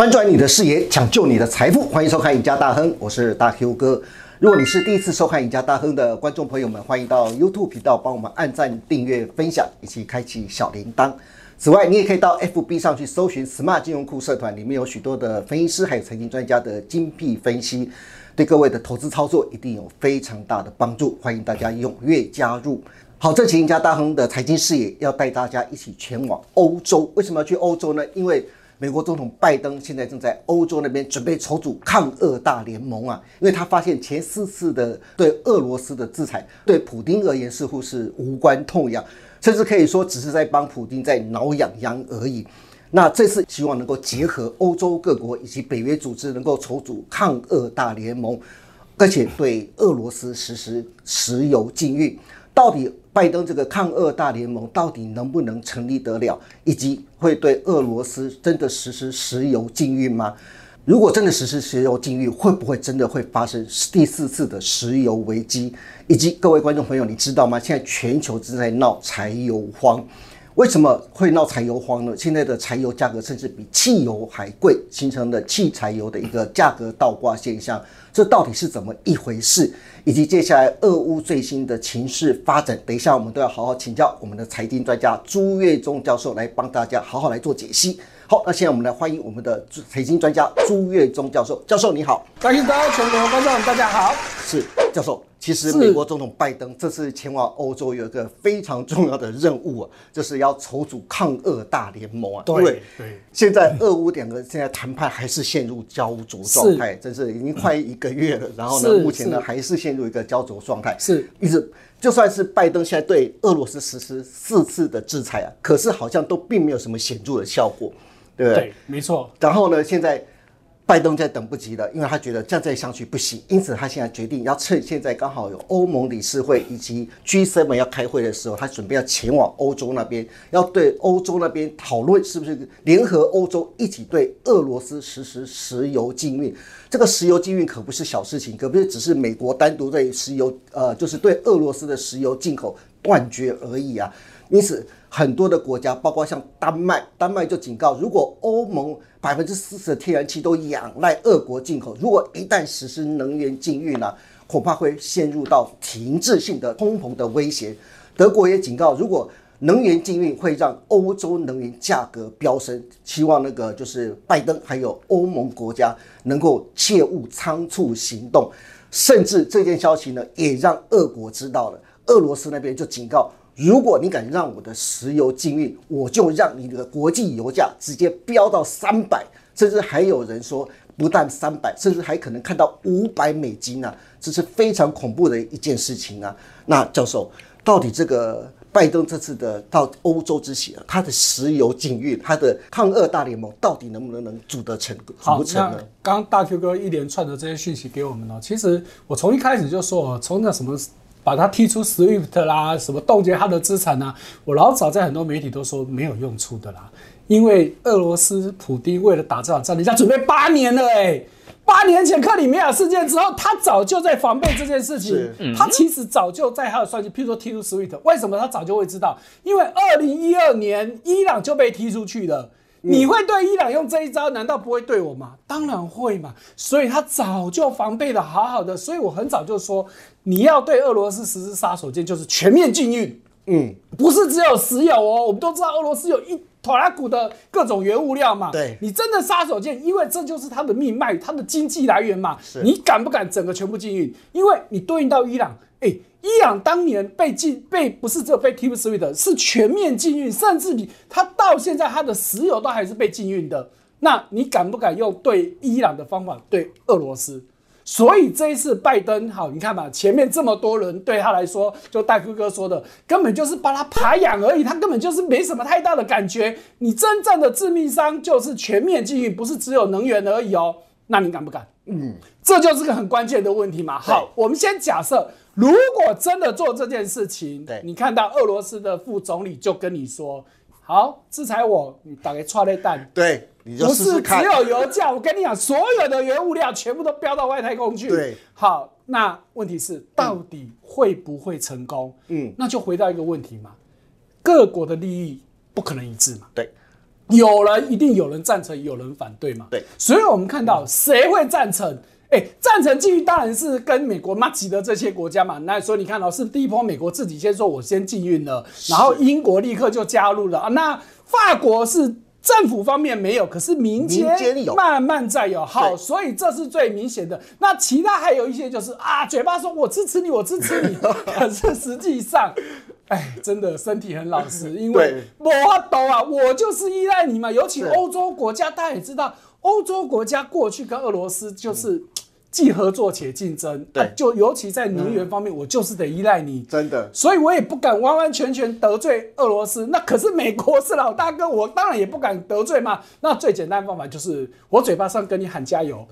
翻转你的视野，抢救你的财富，欢迎收看《赢家大亨》，我是大 Q 哥。如果你是第一次收看《赢家大亨》的观众朋友们，欢迎到 YouTube 频道帮我们按赞、订阅、分享，以及开启小铃铛。此外，你也可以到 FB 上去搜寻 “Smart 金融库”社团，里面有许多的分析师还有财经专家的精辟分析，对各位的投资操作一定有非常大的帮助。欢迎大家踊跃加入。好，这期《赢家大亨》的财经视野要带大家一起前往欧洲。为什么要去欧洲呢？因为美国总统拜登现在正在欧洲那边准备筹组抗俄大联盟啊，因为他发现前四次的对俄罗斯的制裁，对普京而言似乎是无关痛痒，甚至可以说只是在帮普京在挠痒痒而已。那这次希望能够结合欧洲各国以及北约组织，能够筹组抗俄大联盟，而且对俄罗斯实施石油禁运。到底拜登这个抗俄大联盟到底能不能成立得了，以及会对俄罗斯真的实施石油禁运吗？如果真的实施石油禁运，会不会真的会发生第四次的石油危机？以及各位观众朋友，你知道吗？现在全球正在闹柴油荒，为什么会闹柴油荒呢？现在的柴油价格甚至比汽油还贵，形成了汽柴油的一个价格倒挂现象。这到底是怎么一回事？以及接下来俄乌最新的情势发展，等一下我们都要好好请教我们的财经专家朱月忠教授来帮大家好好来做解析。好，那现在我们来欢迎我们的财经专家朱月忠教授。教授你好，大家好，全国观众大家好。是教授。其实美国总统拜登这次前往欧洲有一个非常重要的任务啊，就是要筹组抗俄大联盟啊。对对。现在俄乌两个现在谈判还是陷入焦灼状态，真是已经快一个月了。然后呢，目前呢还是陷入一个焦灼状态。是，一直就算是拜登现在对俄罗斯实施四次的制裁啊，可是好像都并没有什么显著的效果，对不对？对，没错。然后呢，现在。拜登在等不及了，因为他觉得这样再上去不行，因此他现在决定要趁现在刚好有欧盟理事会以及 G7 要开会的时候，他准备要前往欧洲那边，要对欧洲那边讨论是不是联合欧洲一起对俄罗斯实施石油禁运。这个石油禁运可不是小事情，可不是只是美国单独对石油，呃，就是对俄罗斯的石油进口断绝而已啊。因此，很多的国家，包括像丹麦，丹麦就警告，如果欧盟百分之四十的天然气都仰赖俄国进口，如果一旦实施能源禁运呢，恐怕会陷入到停滞性的通膨的威胁。德国也警告，如果能源禁运会让欧洲能源价格飙升，希望那个就是拜登还有欧盟国家能够切勿仓促行动。甚至这件消息呢，也让俄国知道了，俄罗斯那边就警告。如果你敢让我的石油禁运，我就让你的国际油价直接飙到三百，甚至还有人说不但三百，甚至还可能看到五百美金啊！这是非常恐怖的一件事情啊！那教授，到底这个拜登这次的到欧洲之行啊，他的石油禁运，他的抗俄大联盟到底能不能能组得成？好，那刚大 Q 哥一连串的这些讯息给我们呢，其实我从一开始就说，从那什么。把他踢出 SWIFT 啦，什么冻结他的资产啊？我老早在很多媒体都说没有用处的啦，因为俄罗斯普丁为了打这场仗，人家准备八年了哎，八年前克里米亚事件之后，他早就在防备这件事情，他其实早就在他的算计，譬如说踢出 SWIFT，为什么他早就会知道？因为二零一二年伊朗就被踢出去了。你会对伊朗用这一招，难道不会对我吗？当然会嘛！所以他早就防备的好好的，所以我很早就说，你要对俄罗斯实施杀手锏，就是全面禁运。嗯，不是只有石油哦，我们都知道俄罗斯有一坨拉古的各种原物料嘛。对，你真的杀手锏，因为这就是它的命脉，它的经济来源嘛。你敢不敢整个全部禁运？因为你对应到伊朗，哎。伊朗当年被禁被不是只有被 Tip Switch，是全面禁运，甚至你他到现在他的石油都还是被禁运的。那你敢不敢用对伊朗的方法对俄罗斯？所以这一次拜登好，你看吧，前面这么多人对他来说，就戴哥哥说的，根本就是把他排养而已，他根本就是没什么太大的感觉。你真正的致命伤就是全面禁运，不是只有能源而已哦。那你敢不敢？嗯，这就是个很关键的问题嘛。好，我们先假设。如果真的做这件事情，对你看到俄罗斯的副总理就跟你说：“好，制裁我，你打个踹雷弹。”对，不是只有油价，我跟你讲，所有的原物料全部都飙到外太空去。对，好，那问题是到底会不会成功？嗯，那就回到一个问题嘛，各国的利益不可能一致嘛。对，有人一定有人赞成，有人反对嘛。对，所以我们看到谁会赞成？哎，赞成禁运当然是跟美国骂吉的这些国家嘛。那所以你看到是第一波美国自己先说我先禁运了，然后英国立刻就加入了啊。那法国是政府方面没有，可是民间有慢慢在有。好，所以这是最明显的。那其他还有一些就是啊，嘴巴说我支持你，我支持你，可是实际上。哎，真的身体很老实，因为对我懂啊，我就是依赖你嘛。尤其欧洲国家，大家也知道，欧洲国家过去跟俄罗斯就是既合作且竞争，对啊就尤其在能源方面，我就是得依赖你。真的所以我也不敢完完全全得罪俄罗斯。那可是美国是老大哥，我当然也不敢得罪嘛。那最简单的方法就是我嘴巴上跟你喊加油，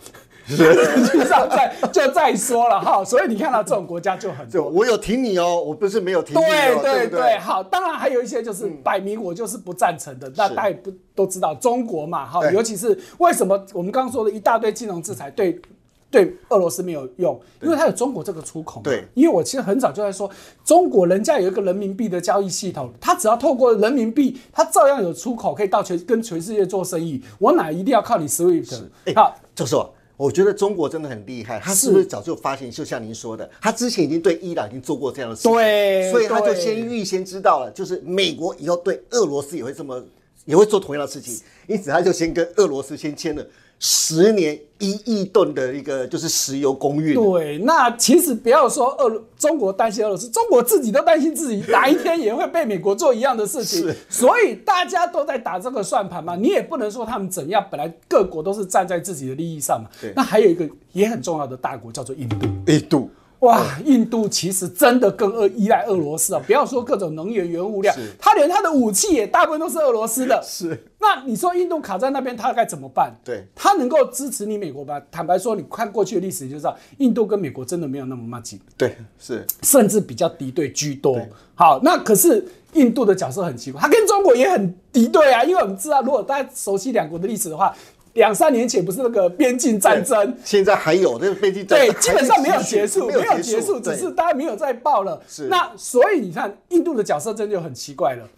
实际上再就再说了哈。所以你看到这种国家就很就我有挺你哦，我不是没有挺你对对对，好，当然还有一些就是摆明我就是不赞成的，那大家也不都知道中国嘛，哈，尤其是为什么我们刚刚说的一大堆金融制裁对。对俄罗斯没有用，因为它有中国这个出口嘛。对因为我其实很早就在说，中国人家有一个人民币的交易系统，它只要透过人民币，它照样有出口，可以到全跟全世界做生意。我哪一定要靠你 SWIFT？哎好，教授，我觉得中国真的很厉害，他是是不是早就发现？就像您说的，他之前已经对伊朗已经做过这样的事情，对所以他就先预先知道了，就是美国以后对俄罗斯也会这么，也会做同样的事情，因此他就先跟俄罗斯先签了十年一亿吨的一个就是石油公运。对，那其实不要说俄中国担心俄罗斯，中国自己都担心自己哪一天也会被美国做一样的事情是，所以大家都在打这个算盘嘛。你也不能说他们怎样，本来各国都是站在自己的利益上嘛对。那还有一个也很重要的大国叫做印度。印度哇，印度其实真的更俄依赖俄罗斯啊！不要说各种能源原物料是，它连它的武器也大部分都是俄罗斯的。是那你说印度卡在那边，它该怎么办？对它能够支持你美国吗？坦白说，你看过去的历史你就知道，印度跟美国真的没有那么默契，对是甚至比较敌对居多。好，那可是印度的角色很奇怪，它跟中国也很敌对啊，因为我们知道，如果大家熟悉两国的历史的话，两三年前不是那个边境战争，现在还有这个飞机战对，基本上没有结束，没没有结结束，只是大家没有再报了。是。那所以你看，印度的角色真的就很奇怪了，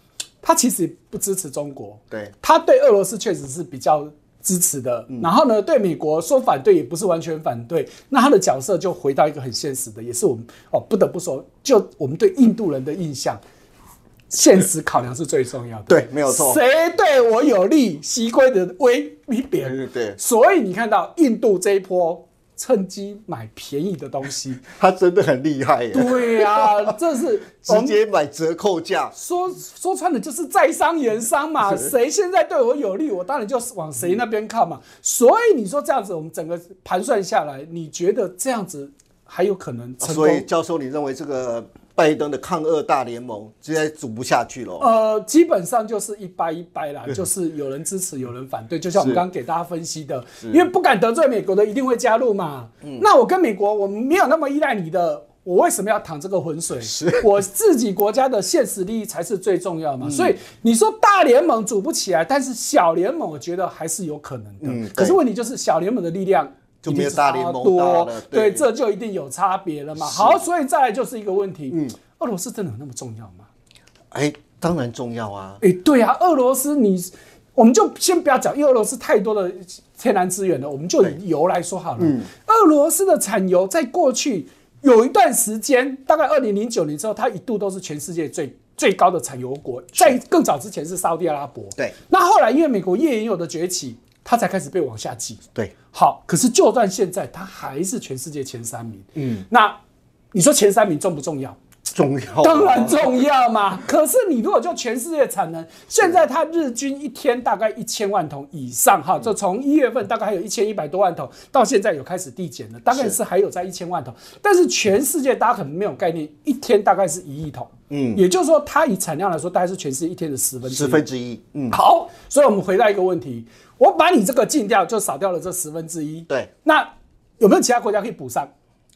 他其实不支持中国，对。他对俄罗斯确实是比较支持的，嗯。然后呢，对美国说反对也不是完全反对，那他的角色就回到一个很现实的，也是我们哦不得不说，就我们对印度人的印象。现实考量是最重要的，对没有错谁对我有利，西归的威一对扁。对对，所以你看到印度这一波趁机买便宜的东西，他真的很厉害耶，对啊，这是直接买折扣价。说说穿了就是在商言商嘛，谁现在对我有利，我当然就往谁那边靠嘛。所以你说这样子，我们整个盘算下来，你觉得这样子还有可能成所以？教授，你认为这个拜登的抗俄大联盟现在组不下去了？呃，基本上就是一掰一掰啦，就是有人支持，有人反对，就像我们刚刚给大家分析的，因为不敢得罪美国的一定会加入嘛。那我跟美国，我没有那么依赖你的。我为什么要淌这个浑水？我自己国家的现实利益才是最重要嘛。所以你说大联盟组不起来，但是小联盟我觉得还是有可能的。嗯可是问题就是小联盟的力量就没有大联盟大多了，对，对这就一定有差别了嘛。好，所以再来就是一个问题，嗯俄罗斯真的有那么重要吗？哎，当然重要啊。哎、对啊，俄罗斯你，我们就先不要讲，因为俄罗斯太多的天然资源了，我们就以油来说好了。嗯俄罗斯的产油在过去有一段时间，大概二零零九年之后，它一度都是全世界最最高的产油国，在更早之前是沙特阿拉伯。对那后来因为美国页岩油的崛起，它才开始被往下挤。对，好，可是就算现在，它还是全世界前三名。嗯，那你说前三名重不重要？重要啊。当然重要嘛。可是你如果就全世界产能，现在它日均一天大概一千万桶以上哈，就从一月份大概还有一千一百多万桶，到现在有开始递减了，大概是还有在一千万桶。但是全世界大家可能没有概念，一天大概是一亿桶，嗯，也就是说它以产量来说，大概是全世界一天的十分之十一。分之一。嗯，好，所以我们回到一个问题，我把你这个禁掉，就少掉了这十分之一。对。那有没有其他国家可以补上？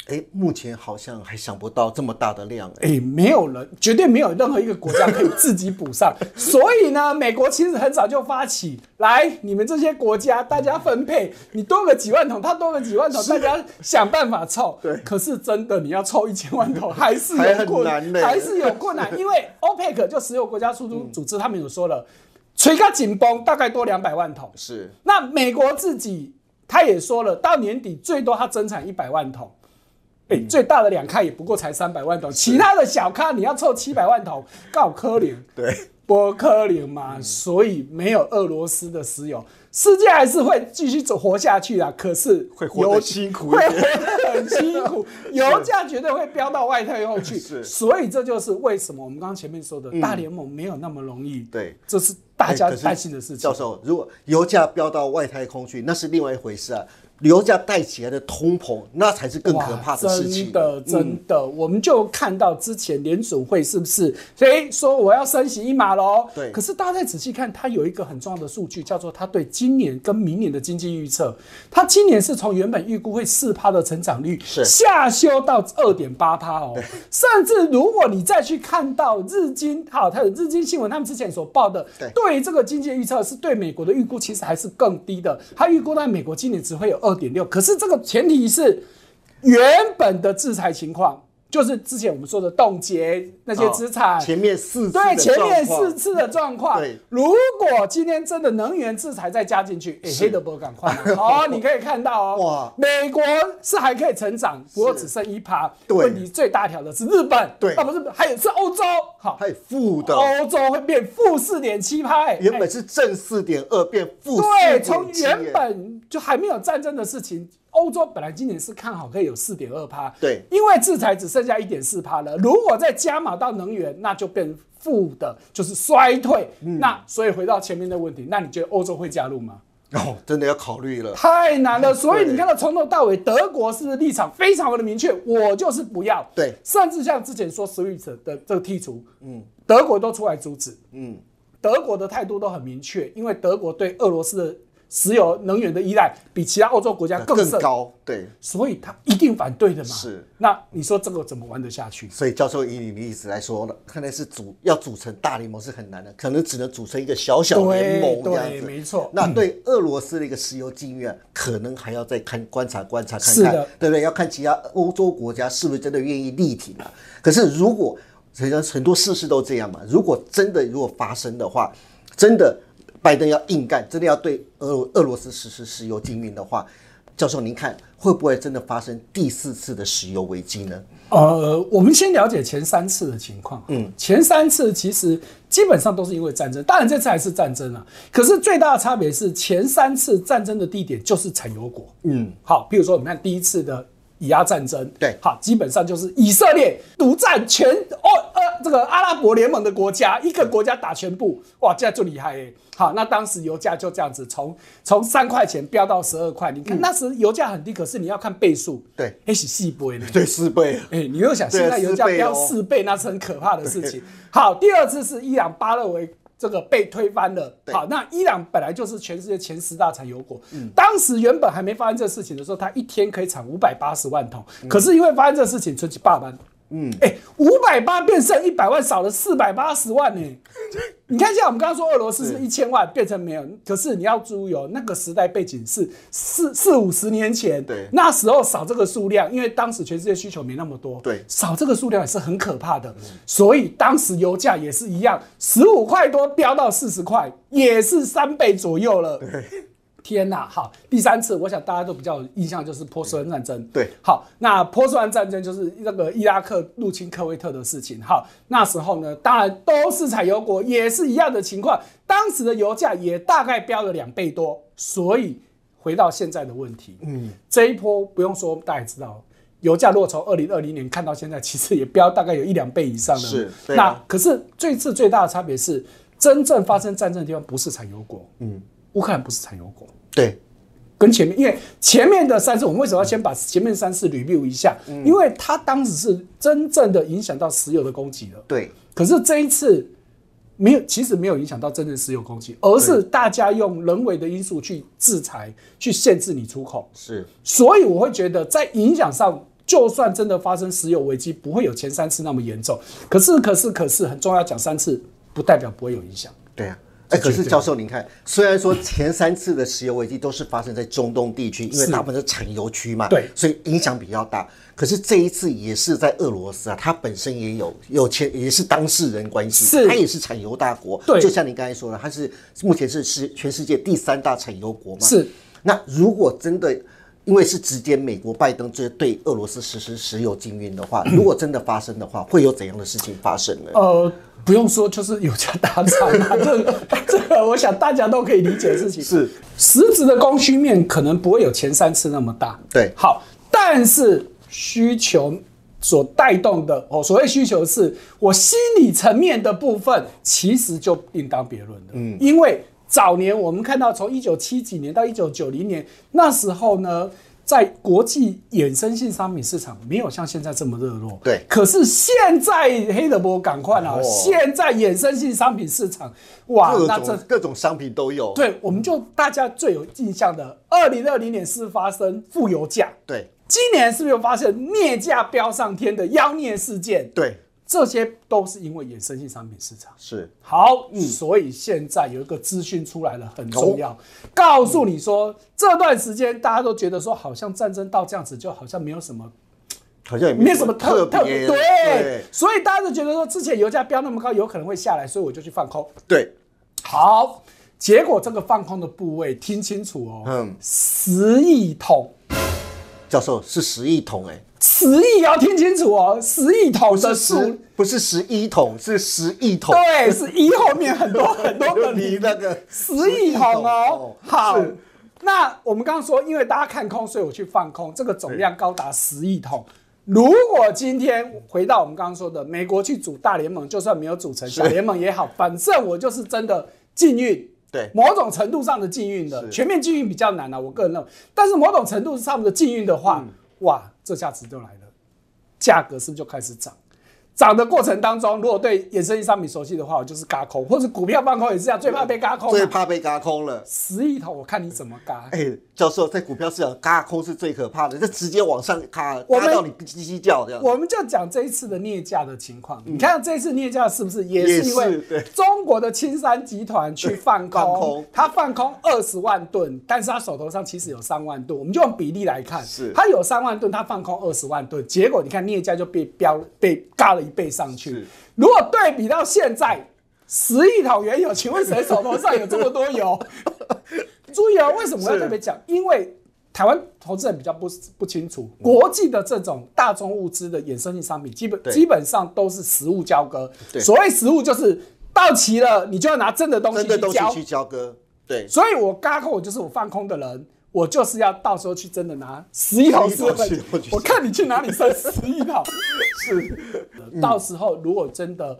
哎，目前好像还想不到这么大的量。哎，哎、没有人，绝对没有任何一个国家可以自己补上。所以呢，美国其实很早就发起，来，你们这些国家大家分配，你多个几万桶，他多个几万桶，大家想办法凑。对可是真的你要凑一千万桶，还是有困难呢还是有困难，因为 OPEC 就石油国家输出组织，他们有说了。垂个紧绷，大概多两百万桶。是那美国自己他也说了，到年底最多他增产一百万桶。哎、最大的两咖也不过才三百万桶，其他的小咖你要凑七百万桶，告可怜。对，不科林嘛，所以没有俄罗斯的石油，世界还是会继续走活下去啊。可是会活得油辛苦一会点活得很辛苦，油价绝对会飙到外太空去。是所以这就是为什么我们刚刚前面说的大联盟没有那么容易。对，这是大家担心的事情。教授，如果油价飙到外太空去，那是另外一回事啊。油价带起来的通膨，那才是更可怕的事情。真的，真的，我们就看到之前联准会是不是，诶说我要升息一码喽？对可是大家再仔细看，它有一个很重要的数据，叫做它对今年跟明年的经济预测。它今年是从原本预估会四趴的成长率，是下修到二点八趴哦。甚至如果你再去看到日经，好，它有日经新闻，他们之前所报的，对这个经济预测是对美国的预估其实还是更低的。它预估在美国今年只会有二点六，可是这个前提是原本的制裁情况，就是之前我们说的冻结那些资产。哦前面四次对前面四次的状况，如果今天真的能源制裁再加进去，哎、黑德伯赶快啊，好，你可以看到哦，哇。美国是还可以成长，不过只剩一趴。对。问题最大条的是日本，对。啊不是，还有是欧洲，好，还有负的，欧洲会变负四点七趴，哎。原本是正四点二变负对，4.7从原本就还没有战争的事情，欧洲本来今年是看好可以有四点二趴，对因为制裁只剩下一点四趴了，如果再加码到能源，那就变负的，就是衰退。嗯那所以回到前面的问题，那你觉得欧洲会加入吗？哦，真的要考虑了。太难了，所以你看到从头到尾，德国是立场非常的明确？我就是不要。对甚至像之前说 SWIFT 的这个剔除，嗯，德国都出来阻止，嗯，德国的态度都很明确，因为德国对俄罗斯的石油能源的依赖比其他欧洲国家更，更高，对。所以他一定反对的嘛。是，那你说这个怎么玩得下去？所以教授以你的意思来说了，看来是组要组成大联盟是很难的，可能只能组成一个小小联盟这样对，子。没错。那对俄罗斯的一个石油禁运啊，可能还要再看观察观察看看，对不对？要看其他欧洲国家是不是真的愿意力挺啊。可是如果实际上很多事事都这样嘛，如果真的如果发生的话，真的拜登要硬干，真的要对俄俄罗斯实施石油禁运的话，教授您看会不会真的发生第四次的石油危机呢？呃，我们先了解前三次的情况。嗯，前三次其实基本上都是因为战争，当然这次还是战争啊。可是最大的差别是前三次战争的地点就是产油国。嗯，好，比如说我们看第一次的以阿战争，对好，基本上就是以色列独占全哦呃这个阿拉伯联盟的国家，一个国家打全部，哇，这样就厉害哎。好，那当时油价就这样子从从三块钱飙到十二块，你看那时油价很低，可是你要看倍数，嗯对，哎是细波呢。对，四倍。哎、你又想对现在油价飙四倍，那是很可怕的事情。好，第二次是伊朗巴勒维这个被推翻了。好，那伊朗本来就是全世界前十大产油国，嗯。当时原本还没发生这事情的时候，它一天可以产五百八十万桶，嗯。可是因为发生这事情，存起八万。嗯，哎、五百八变剩一百万，少了四百八十万呢、你看，像我们刚刚说俄罗斯是一千万变成没有，可是你要注意哦，那个时代背景是四四五十年前，对。那时候少这个数量，因为当时全世界需求没那么多，对。少这个数量也是很可怕的。所以当时油价也是一样，十五块多飙到四十块，也是三倍左右了。天呐，好，第三次，我想大家都比较有印象就是波斯湾战争。对好，那波斯湾战争就是那个伊拉克入侵科威特的事情。好，那时候呢，当然都是产油国，也是一样的情况，当时的油价也大概飙了两倍多。所以回到现在的问题，嗯，这一波不用说，大家也知道。油价如果从二零二零年看到现在，其实也飙大概有一两倍以上了。是对那啊可是这次最大的差别是，真正发生战争的地方不是产油国，嗯，乌克兰不是产油国，对，跟前面，因为前面的三次，我们为什么要先把前面三次 review 一下？因为它当时是真正的影响到石油的供给了。对，可是这一次没有，其实没有影响到真正石油供给，而是大家用人为的因素去制裁、去限制你出口。是，所以我会觉得，在影响上，就算真的发生石油危机，不会有前三次那么严重。可是，可是，可是，很重要，讲三次不代表不会有影响。对啊。哎，可是教授，您看，虽然说前三次的石油危机都是发生在中东地区，因为大部分是产油区嘛，对，所以影响比较大。可是这一次也是在俄罗斯啊，它本身也有有钱，也是当事人关系，是它也是产油大国。对，就像你刚才说的，它是目前是是全世界第三大产油国嘛。是。那如果真的因为是直接美国拜登这对俄罗斯实施石油禁运的话，如果真的发生的话，会有怎样的事情发生呢？呃。不用说，就是油价大涨嘛，这这个我想大家都可以理解的事情。是实质的供需面可能不会有前三次那么大。对，好，但是需求所带动的哦，所谓需求是我心理层面的部分，其实就另当别论了。嗯，因为早年我们看到从一九七几年到一九九零年那时候呢。在国际衍生性商品市场没有像现在这么热络，对。可是现在黑德波赶快了，现在衍生性商品市场，哇，那这各种商品都有。对，我们就大家最有印象的，二零二零年是发生负油价，对。今年是不是又发生镍价飙上天的妖孽事件？对。这些都是因为衍生性商品市场。是。好，所以现在有一个资讯出来了，很重要，告诉你说这段时间大家都觉得说好像战争到这样子，就好像没有什么，好像也没什么特特别对，所以大家都觉得说之前油价飙那么高，有可能会下来，所以我就去放空。对，好，结果这个放空的部位听清楚哦，嗯，十亿桶，教授是十亿桶哎。十亿要听清楚哦，十亿桶的十不是十一桶，是十亿桶。对，是一后面很多 很多个零那个十亿桶哦。好，那我们刚刚说，因为大家看空，所以我去放空，这个总量高达十亿桶。如果今天回到我们刚刚说的，美国去组大联盟，就算没有组成小联盟也好，反正我就是真的禁运。对，某种程度上的禁运的，全面禁运比较难啊，我个人认为。但是某种程度上的禁运的话，哇。这下子就来了，价格是不是就开始涨？涨的过程当中，如果对衍生性商品熟悉的话，我就是嘎空，或者股票放空也是这样，最怕被嘎空。最怕被嘎空了。十亿头，我看你怎么嘎。哎，教授，在股票市场嘎空是最可怕的，这直接往上嘎，嘎到你叽叽叫这样。我们就讲这一次的镍价的情况，你看这一次镍价是不是也是因为中国的青山集团去放空，他放空二十万吨，但是他手头上其实有三万吨，我们就用比例来看，是，他有三万吨，他放空二十万吨，结果你看镍价就被标被嘎了。一倍上去，如果对比到现在十亿桶原油，请问谁手头上有这么多油？注意啊，为什么我要特别讲？因为台湾投资人比较不不清楚，国际的这种大宗物资的衍生性商品，基本基本上都是实物交割。所谓实物就是到齐了，你就要拿真的东西去交去交割。对，所以我嘎空，我就是我放空的人。我就是要到时候去真的拿十亿桶石油，我看你去哪里生十亿桶。是，到时候如果真的。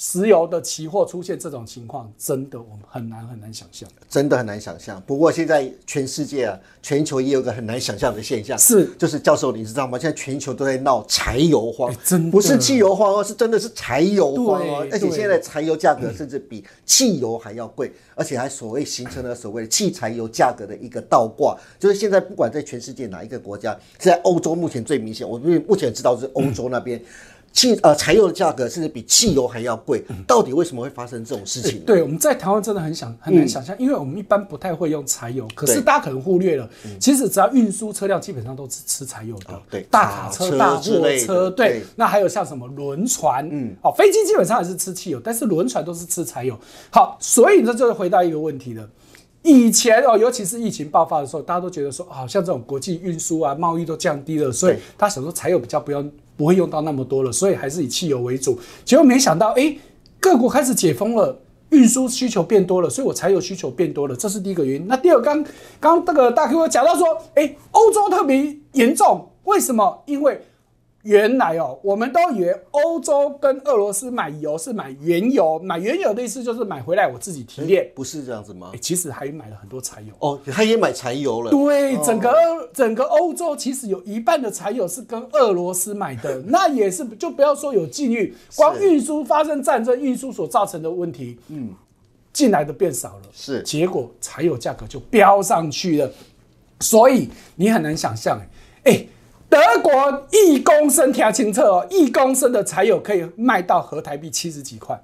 石油的期货出现这种情况，真的我们很难很难想象，真的很难想象。不过现在全世界啊，全球也有个很难想象的现象，是就是教授你知道吗？现在全球都在闹柴油荒，真不是汽油荒哦，是真的是柴油荒哦。而且现在柴油价格甚至比汽油还要贵，而且还所谓形成了所谓的汽柴油价格的一个倒挂。就是现在不管在全世界哪一个国家，在欧洲目前最明显，我目前知道是欧洲那边。汽呃柴油的价格甚至比汽油还要贵，到底为什么会发生这种事情？对，我们在台湾真的很想很难想象，因为我们一般不太会用柴油，可是大家可能忽略了，其实只要运输车辆基本上都是吃柴油的，对，大卡车、大货车，对，那还有像什么轮船，嗯，哦，飞机基本上也是吃汽油，但是轮船都是吃柴油。好，所以这就是回答一个问题了。以前哦，尤其是疫情爆发的时候，大家都觉得说，好像这种国际运输啊、贸易都降低了，所以他想说柴油比较不要不会用到那么多了，所以还是以汽油为主。结果没想到，哎，各国开始解封了，运输需求变多了，所以我柴油需求变多了，这是第一个原因。那第二，刚刚这个大 Q 讲到说，哎，欧洲特别严重，为什么？因为原来哦，我们都以为欧洲跟俄罗斯买油是买原油，买原油的意思就是买回来我自己提炼，不是这样子吗？其实还买了很多柴油哦，他也买柴油了。对，整个整个欧洲其实有一半的柴油是跟俄罗斯买的，那也是就不要说有禁运，光运输发生战争，运输所造成的问题，嗯，进来的变少了，是，结果柴油价格就飙上去了，所以你很难想象，哎。德国一公升，听清澈哦，一公升的柴油可以卖到合台币七十几块。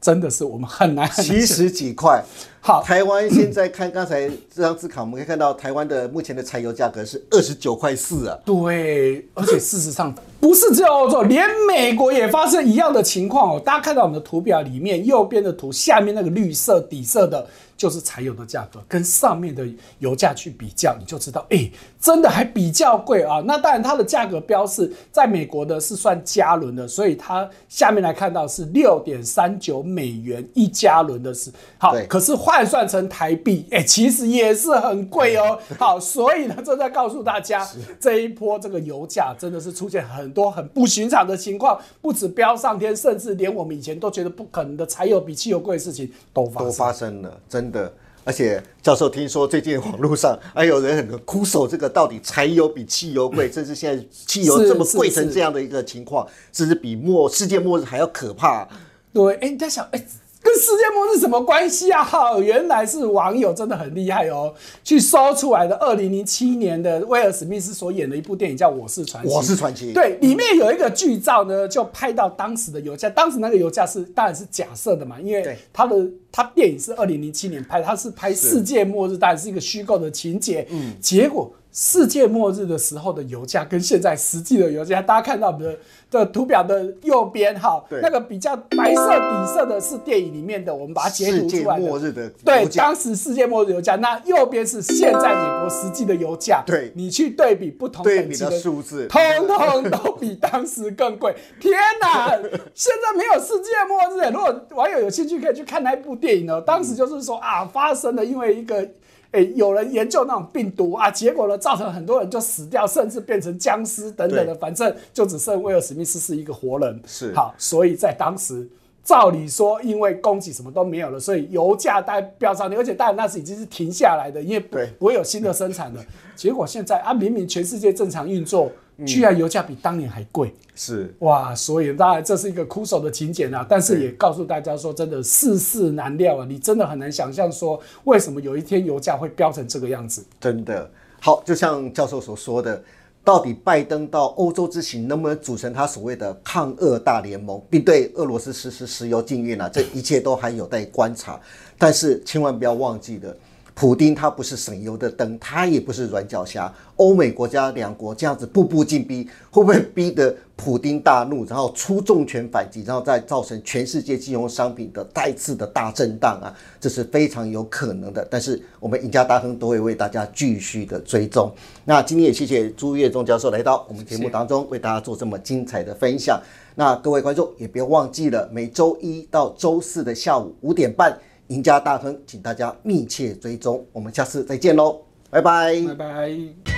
真的是我们很难很难七十几块。好台湾现在看刚才这张字卡，我们可以看到台湾的目前的柴油价格是二十九块四啊。对，而且事实上不是只有欧洲，连美国也发生一样的情况哦。大家看到我们的图表里面右边的图，下面那个绿色底色的，就是柴油的价格，跟上面的油价去比较，你就知道，哎，真的还比较贵啊。那当然，它的价格标示在美国的是算加仑的，所以它下面来看到是六点三九美元一加仑的是好，可是换算成台币，哎、其实也是很贵哦。好，所以呢，正在告诉大家，这一波这个油价真的是出现很多很不寻常的情况，不止飙上天，甚至连我们以前都觉得不可能的柴油比汽油贵的事情都发都生。发生了，真的。而且教授听说最近网络上还有人很苦守这个到底柴油比汽油贵，甚至现在汽油是这么贵成这样的一个情况，甚至比末世界末日还要可怕。对，哎、你在想，哎、跟世界末日什么关系啊？哈，原来是网友真的很厉害哦，去搜出来的二零零七年的威尔史密斯所演的一部电影叫《我是传奇》。我是传奇，对，里面有一个剧照呢，就拍到当时的油价，当时那个油价是当然是假设的嘛，因为他的他电影是二零零七年拍，他是拍世界末日，当然是一个虚构的情节。嗯，结果世界末日的时候的油价跟现在实际的油价，大家看到我们的的图表的右边哈，那个比较白色底色的是电影里面的，我们把它截图出来的。末日的对当时世界末日油价，那右边是现在美国实际的油价。对你去对比不同等级的数字通通都比当时更贵。天哪！现在没有世界末日，如果网友有兴趣，可以去看那一部电影哦。当时就是说啊，发生了因为一个。诶，有人研究那种病毒啊，结果呢，造成很多人就死掉，甚至变成僵尸等等的，反正就只剩威尔史密斯是一个活人。是好，所以在当时，照理说，因为供给什么都没有了，所以油价大概飙上去，而且当然那是已经是停下来的，因为不会有新的生产了。结果现在啊，明明全世界正常运作，居然油价比当年还贵。是哇，所以当然这是一个枯手的情节啊，但是也告诉大家说，真的世事难料啊，你真的很难想象说为什么有一天油价会飙成这个样子。真的好，就像教授所说的，到底拜登到欧洲之行能不能组成他所谓的抗俄大联盟，并对俄罗斯实施石油禁运啊、这一切都还有待观察。但是千万不要忘记了。普丁他不是省油的灯，他也不是软脚虾。欧美国家两国这样子步步进逼，会不会逼得普丁大怒，然后出重拳反击，然后再造成全世界金融商品的再次的大震荡啊？这是非常有可能的。但是我们赢家大亨都会为大家继续的追踪。那今天也谢谢朱月忠教授来到我们节目当中，为大家做这么精彩的分享。那各位观众也别忘记了，每周一到周四的下午五点半。赢家大亨，请大家密切追踪，我们下次再见喽，拜拜。拜拜。